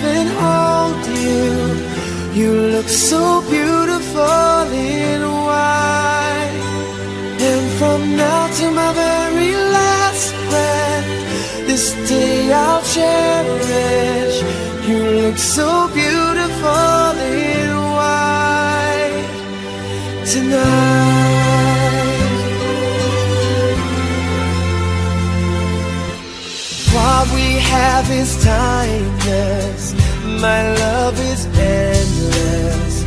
And hold you. You look so beautiful in white. And from now to my very last breath, this day I'll cherish. You look so beautiful in white tonight. What we have is timeless. My love is endless.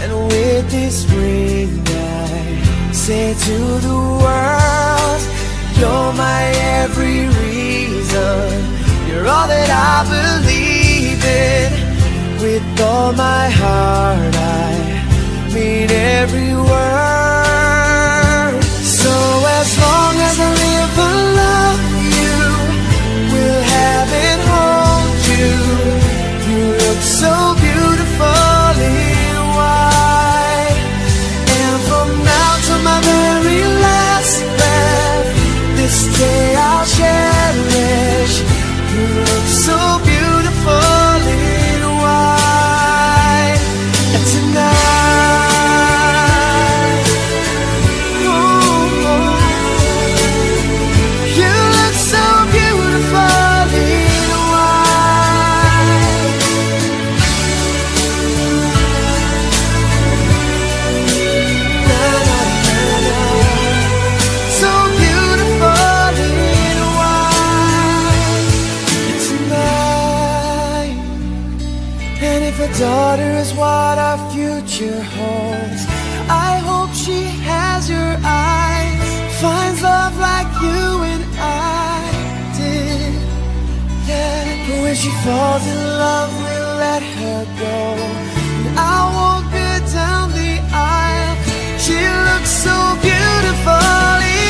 And with this ring, I say to the world, You're my every reason. You're all that I believe in. With all my heart, I mean every word. So when she falls in love, we'll let her go. And I'll walk her down the aisle. She looks so beautiful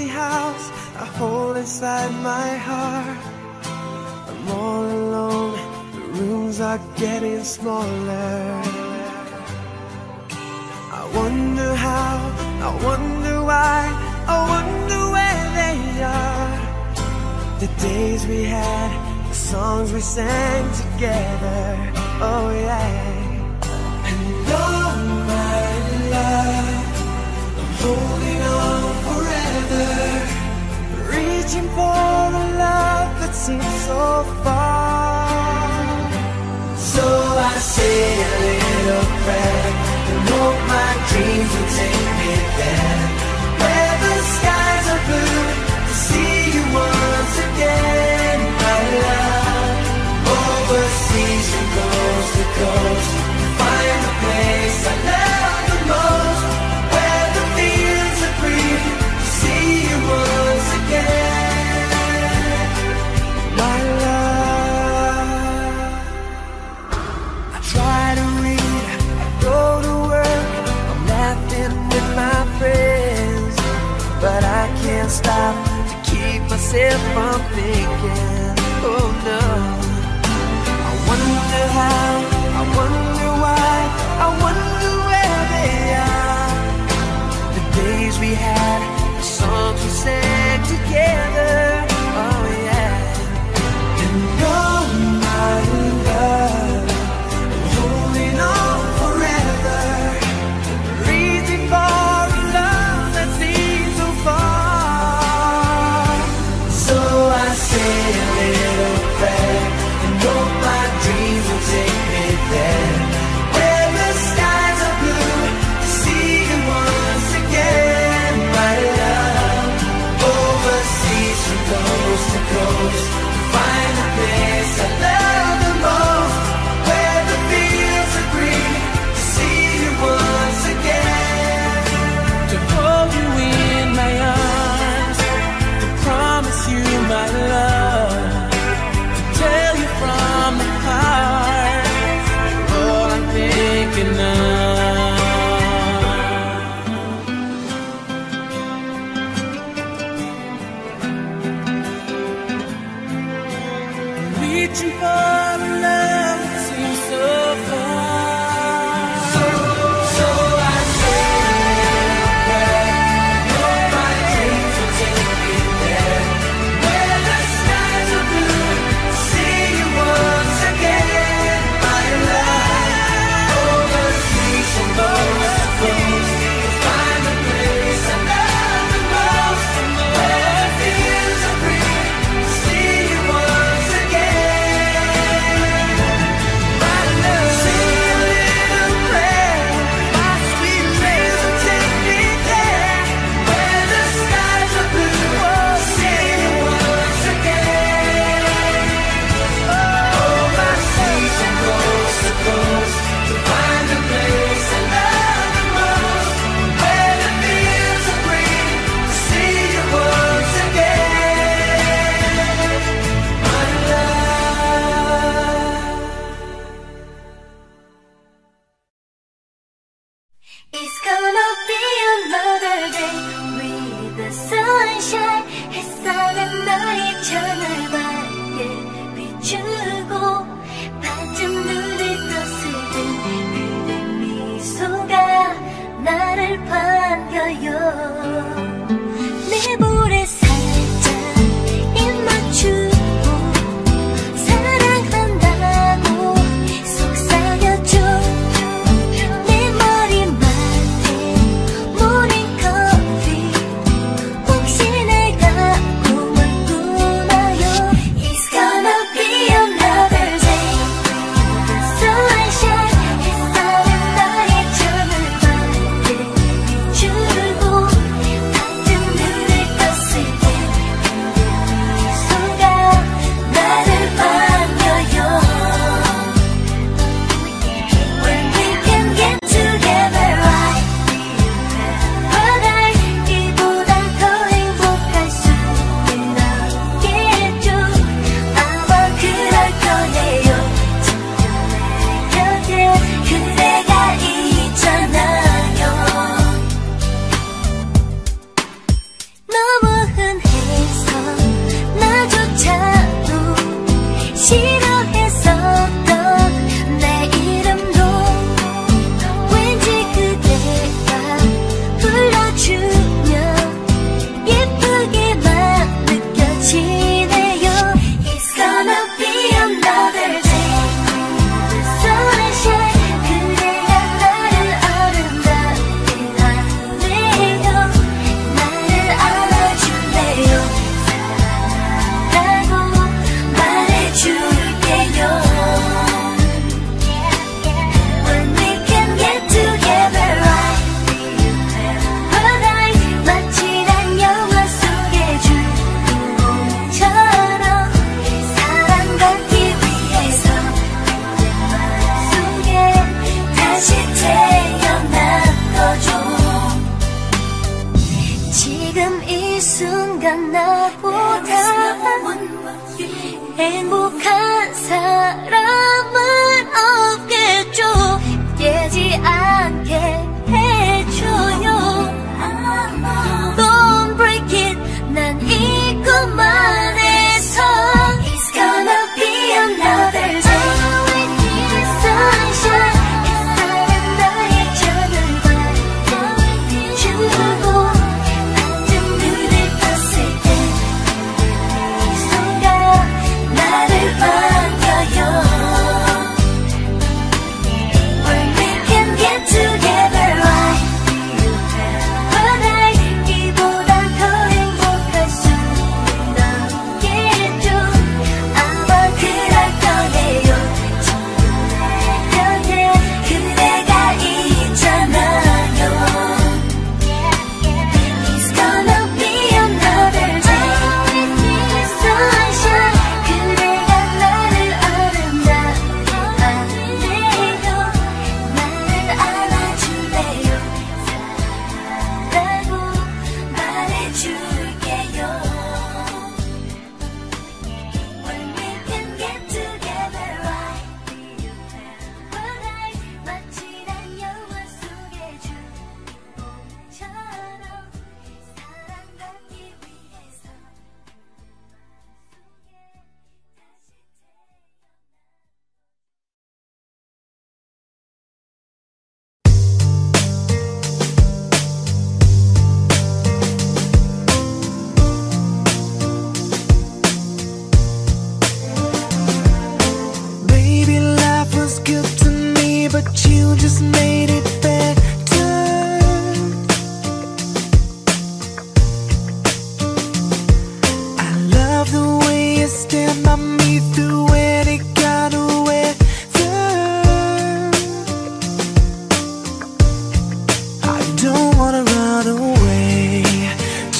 empty house, a hole inside my heart. I'm all alone, the rooms are getting smaller. I wonder how, I wonder why, I wonder where they are. The days we had, the songs we sang together, oh yeah. And oh my love, I'm holding forever, reaching for the love that seems so far. So I say a little prayer and hope my dreams will take me there, where the skies are blue to see you once again, my love. Overseas from coast to coast, stop to keep myself from thinking. Oh no, I wonder how.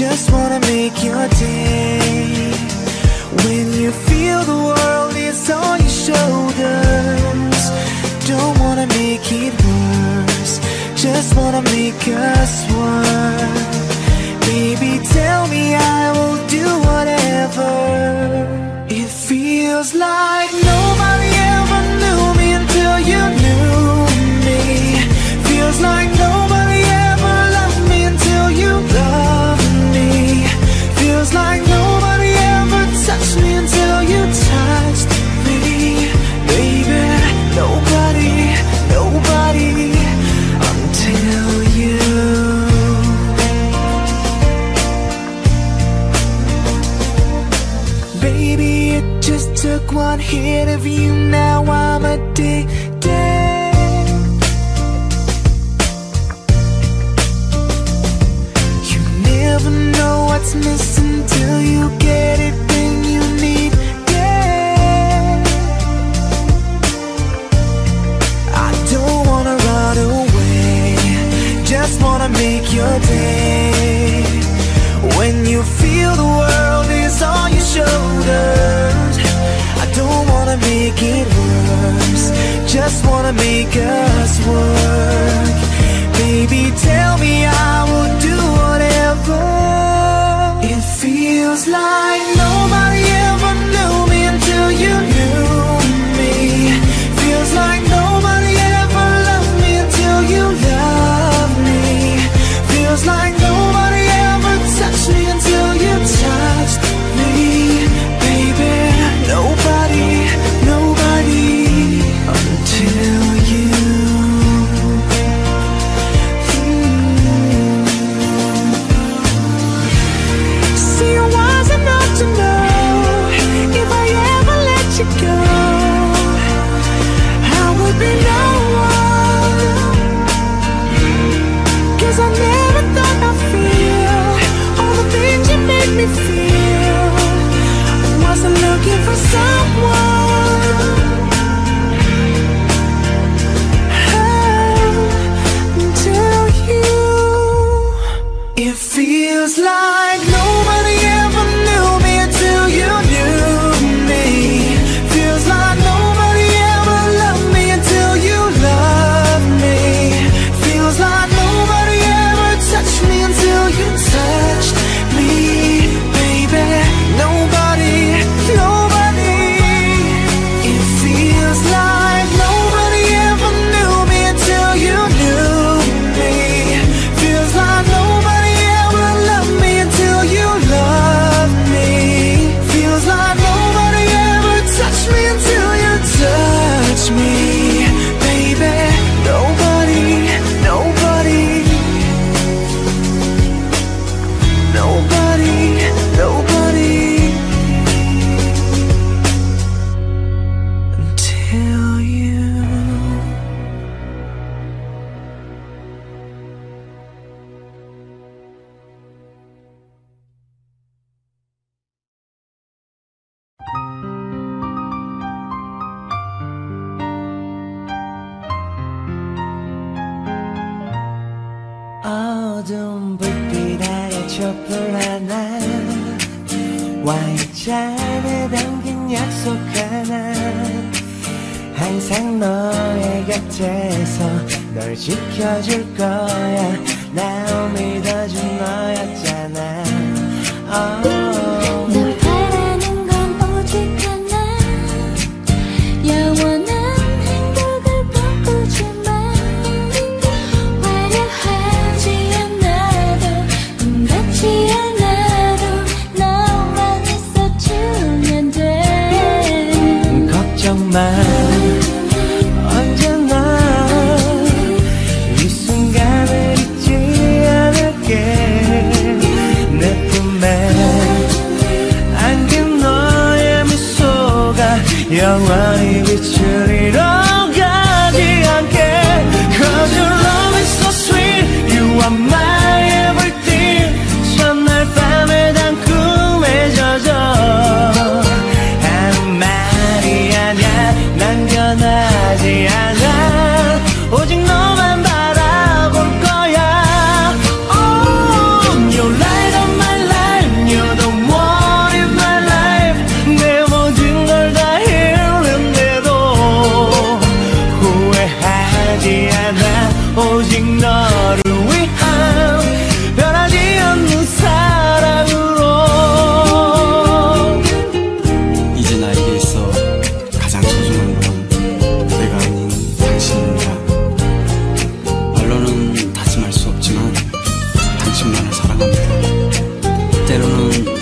just wanna make your day. When you feel the world is on your shoulders Don't wanna make it worse. Just wanna make us one. Baby, tell me I will do whatever It feels like. took one hit of you, now I'm addicted. You never know what's missing till you get it, then you need it. I don't wanna run away, just wanna make your day. When you feel the world is on your shoulders wanna make it worse. Just wanna make us work. Baby, tell me I will do whatever It feels like. 당신만을 사랑합니다. 때로는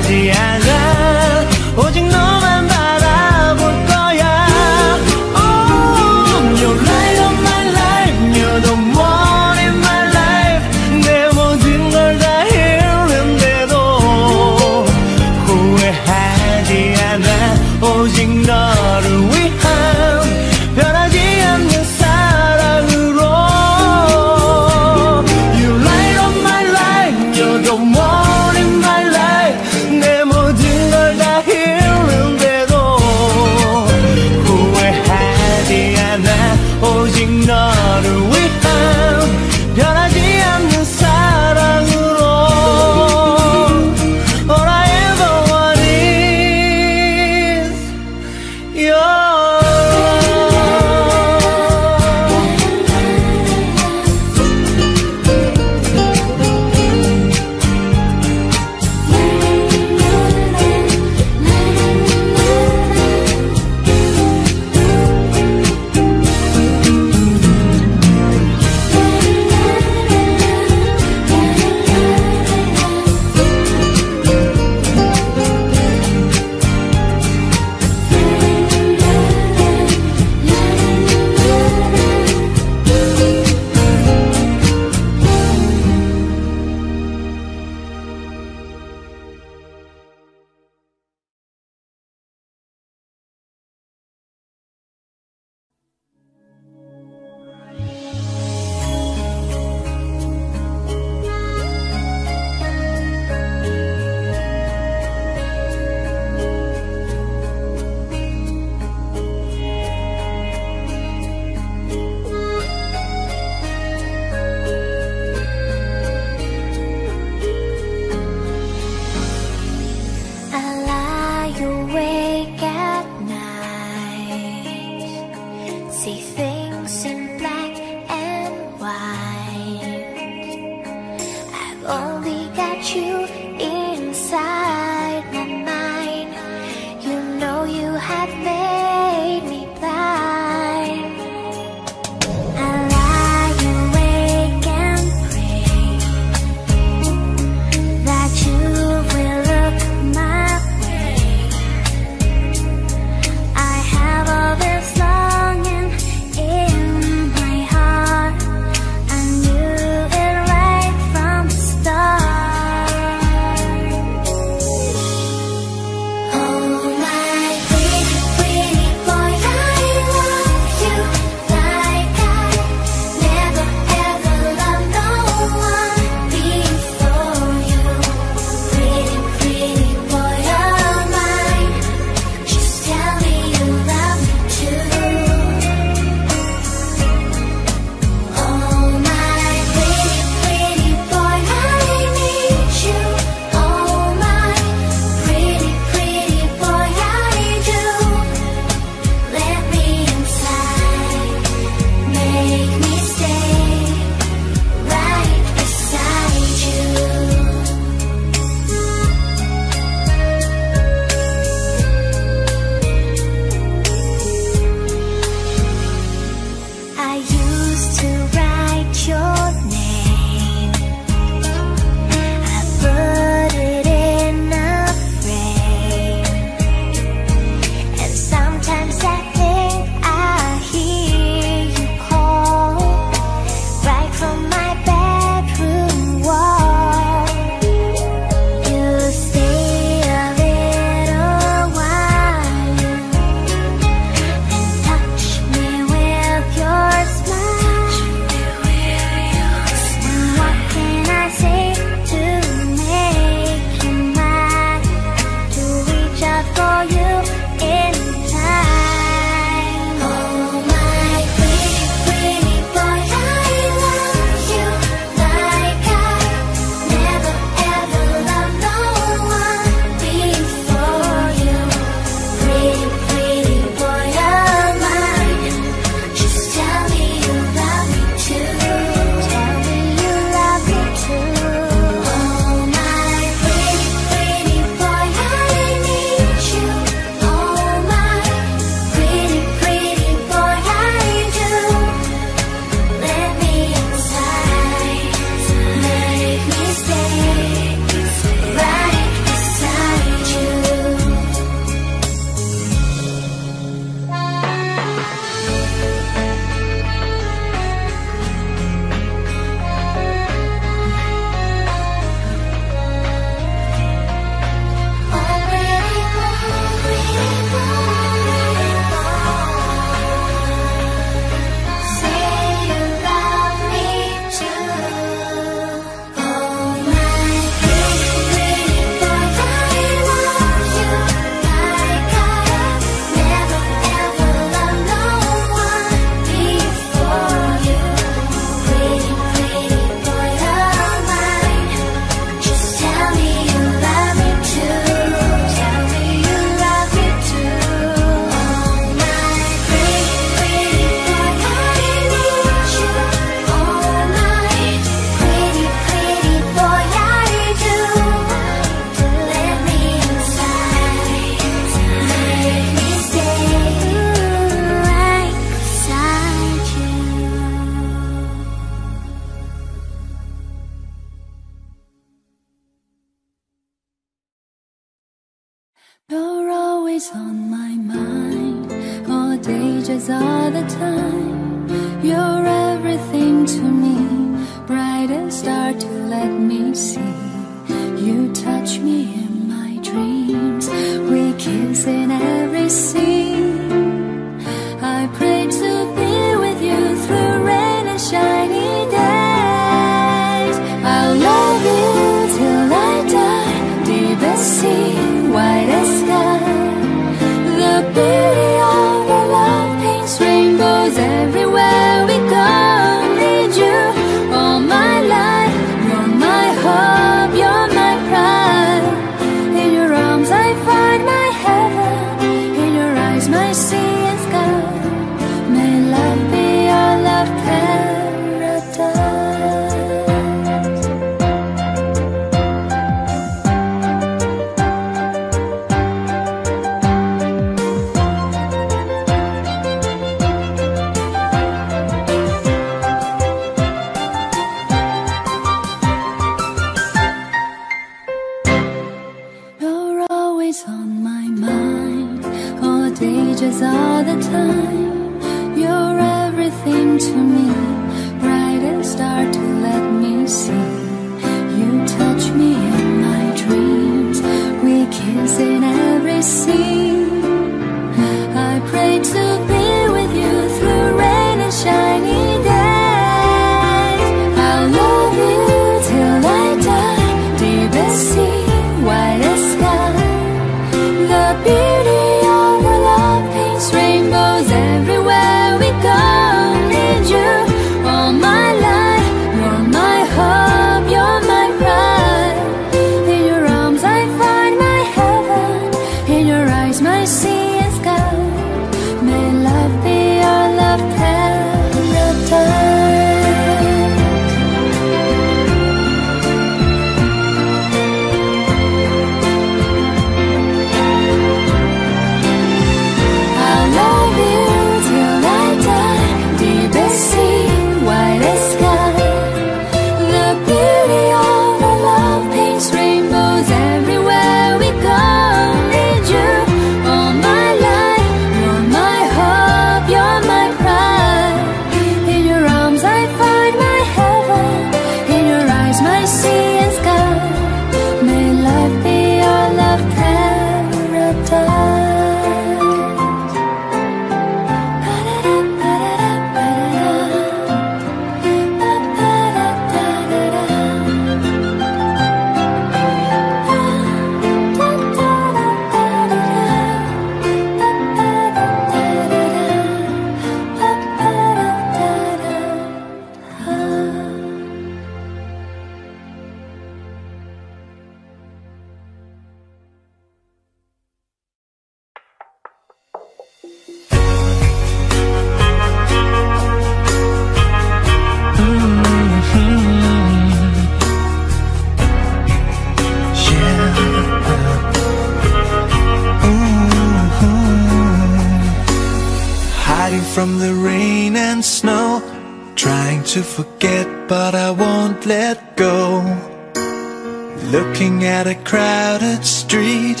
the crowded street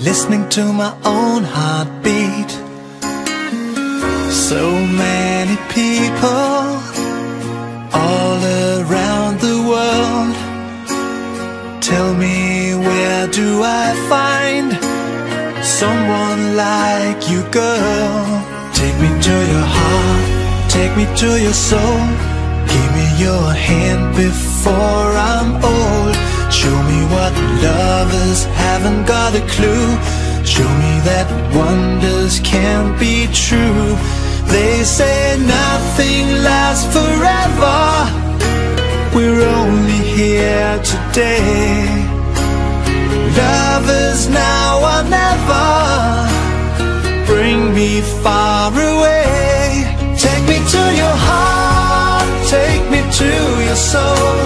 Listening to my own heartbeat. So many people All around the world Tell me where do I find Someone like you girl? Take me to your heart Take me to your soul. Give me your hand before I'm old. Show me what lovers haven't got a clue. Show me that wonders can't be true. They say nothing lasts forever. We're only here today. Lovers now or never. Bring me far away. Take me to your heart. Take me to your soul.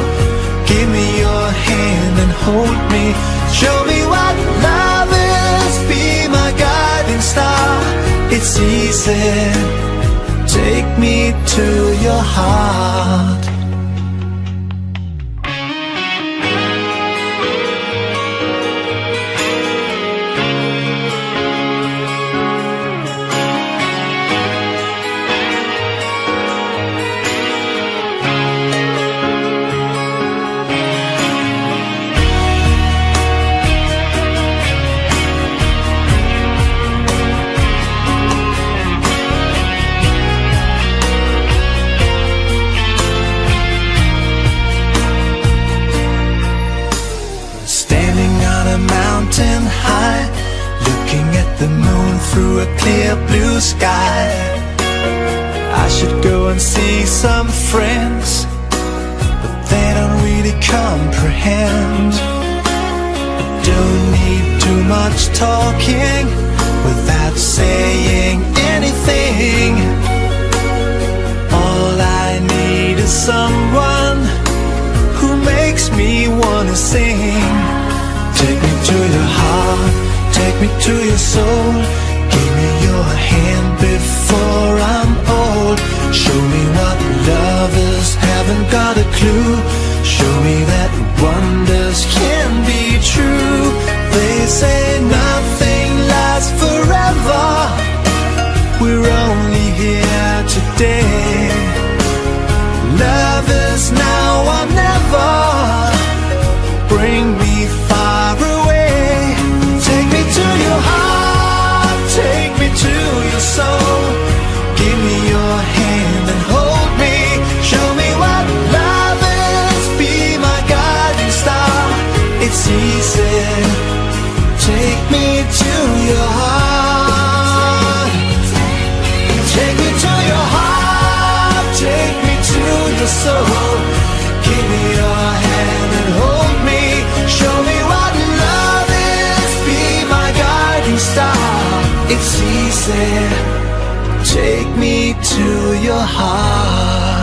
Give me your hand hold me. Show me what love is, be my guiding star. It's easy, take me to your heart. Bring me It's easy. Take me to your heart.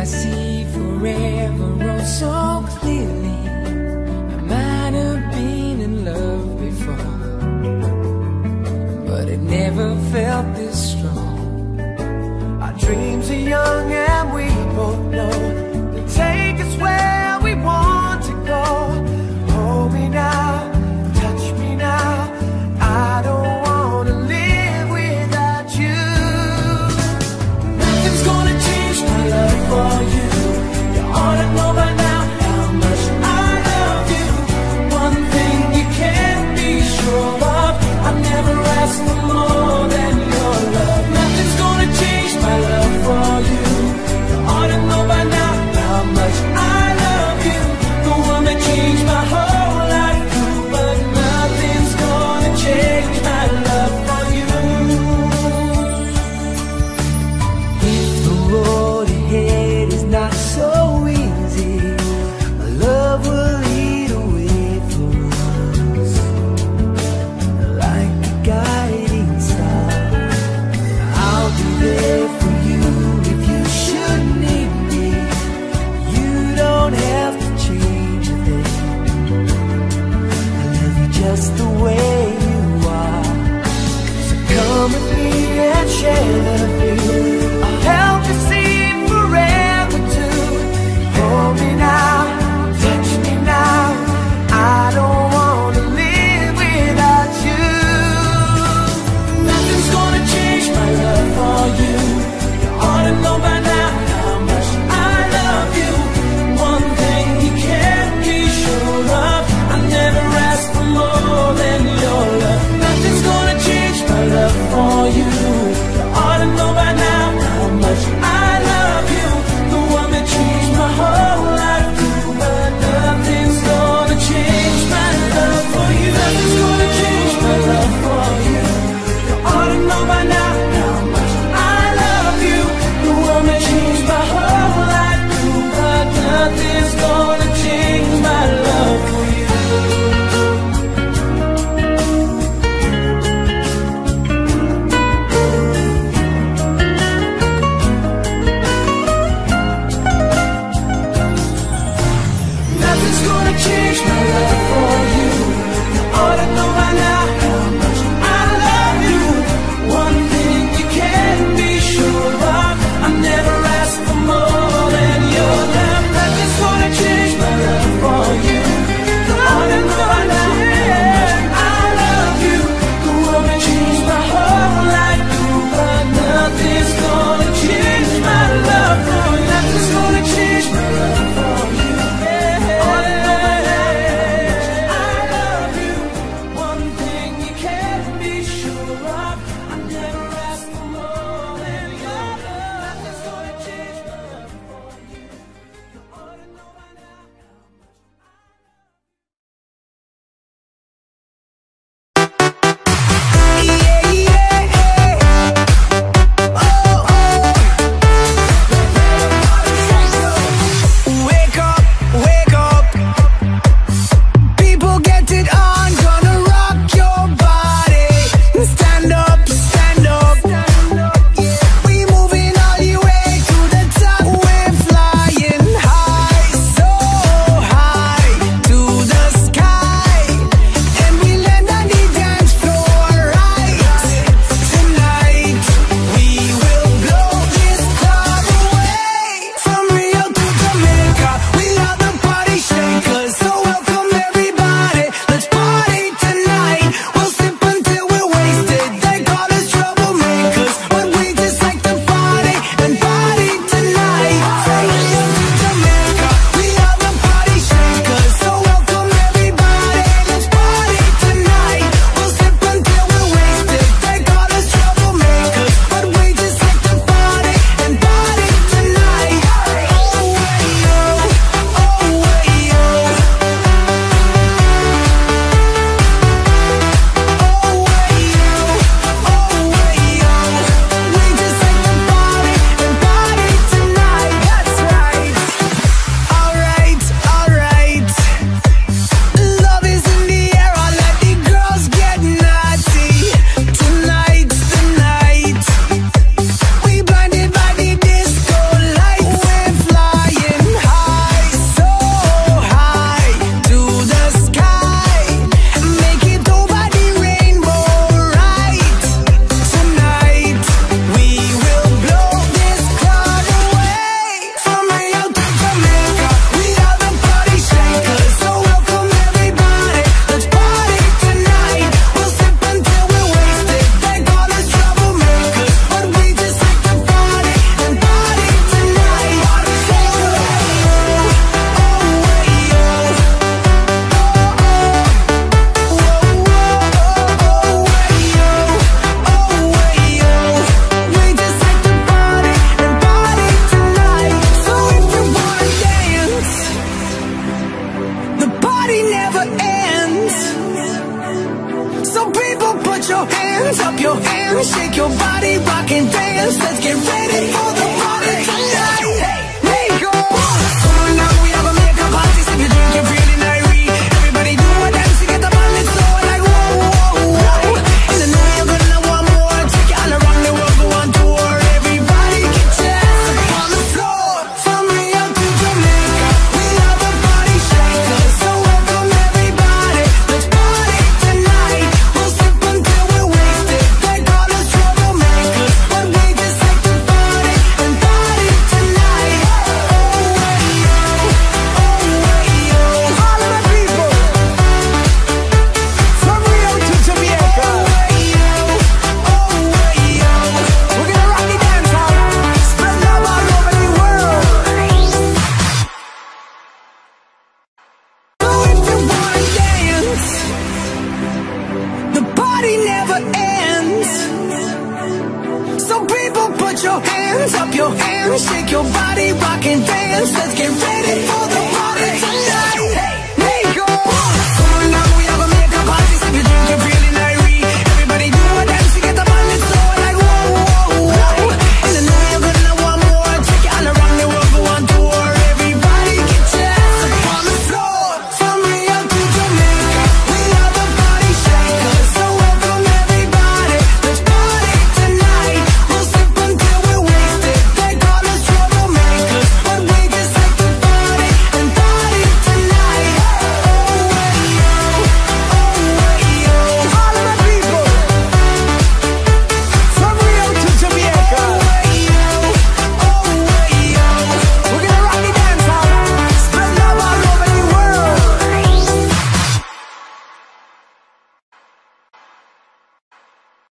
I see forever